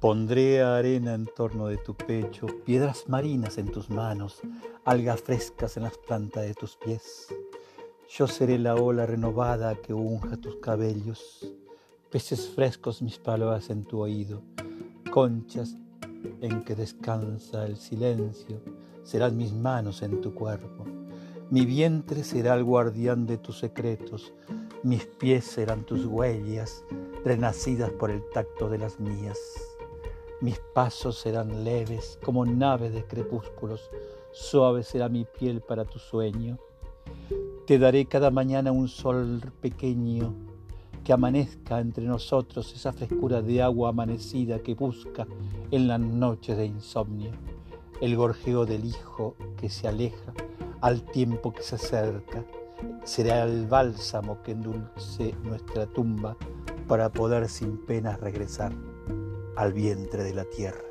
Pondré arena en torno de tu pecho, piedras marinas en tus manos, algas frescas en las plantas de tus pies. Yo seré la ola renovada que unja tus cabellos, peces frescos mis palabras en tu oído, conchas en que descansa el silencio, serán mis manos en tu cuerpo. Mi vientre será el guardián de tus secretos, mis pies serán tus huellas, renacidas por el tacto de las mías. Mis pasos serán leves como naves de crepúsculos, suave será mi piel para tu sueño. Te daré cada mañana un sol pequeño, que amanezca entre nosotros esa frescura de agua amanecida que busca en las noches de insomnio, el gorjeo del hijo que se aleja al tiempo que se acerca, será el bálsamo que endulce nuestra tumba para poder sin penas regresar al vientre de la tierra.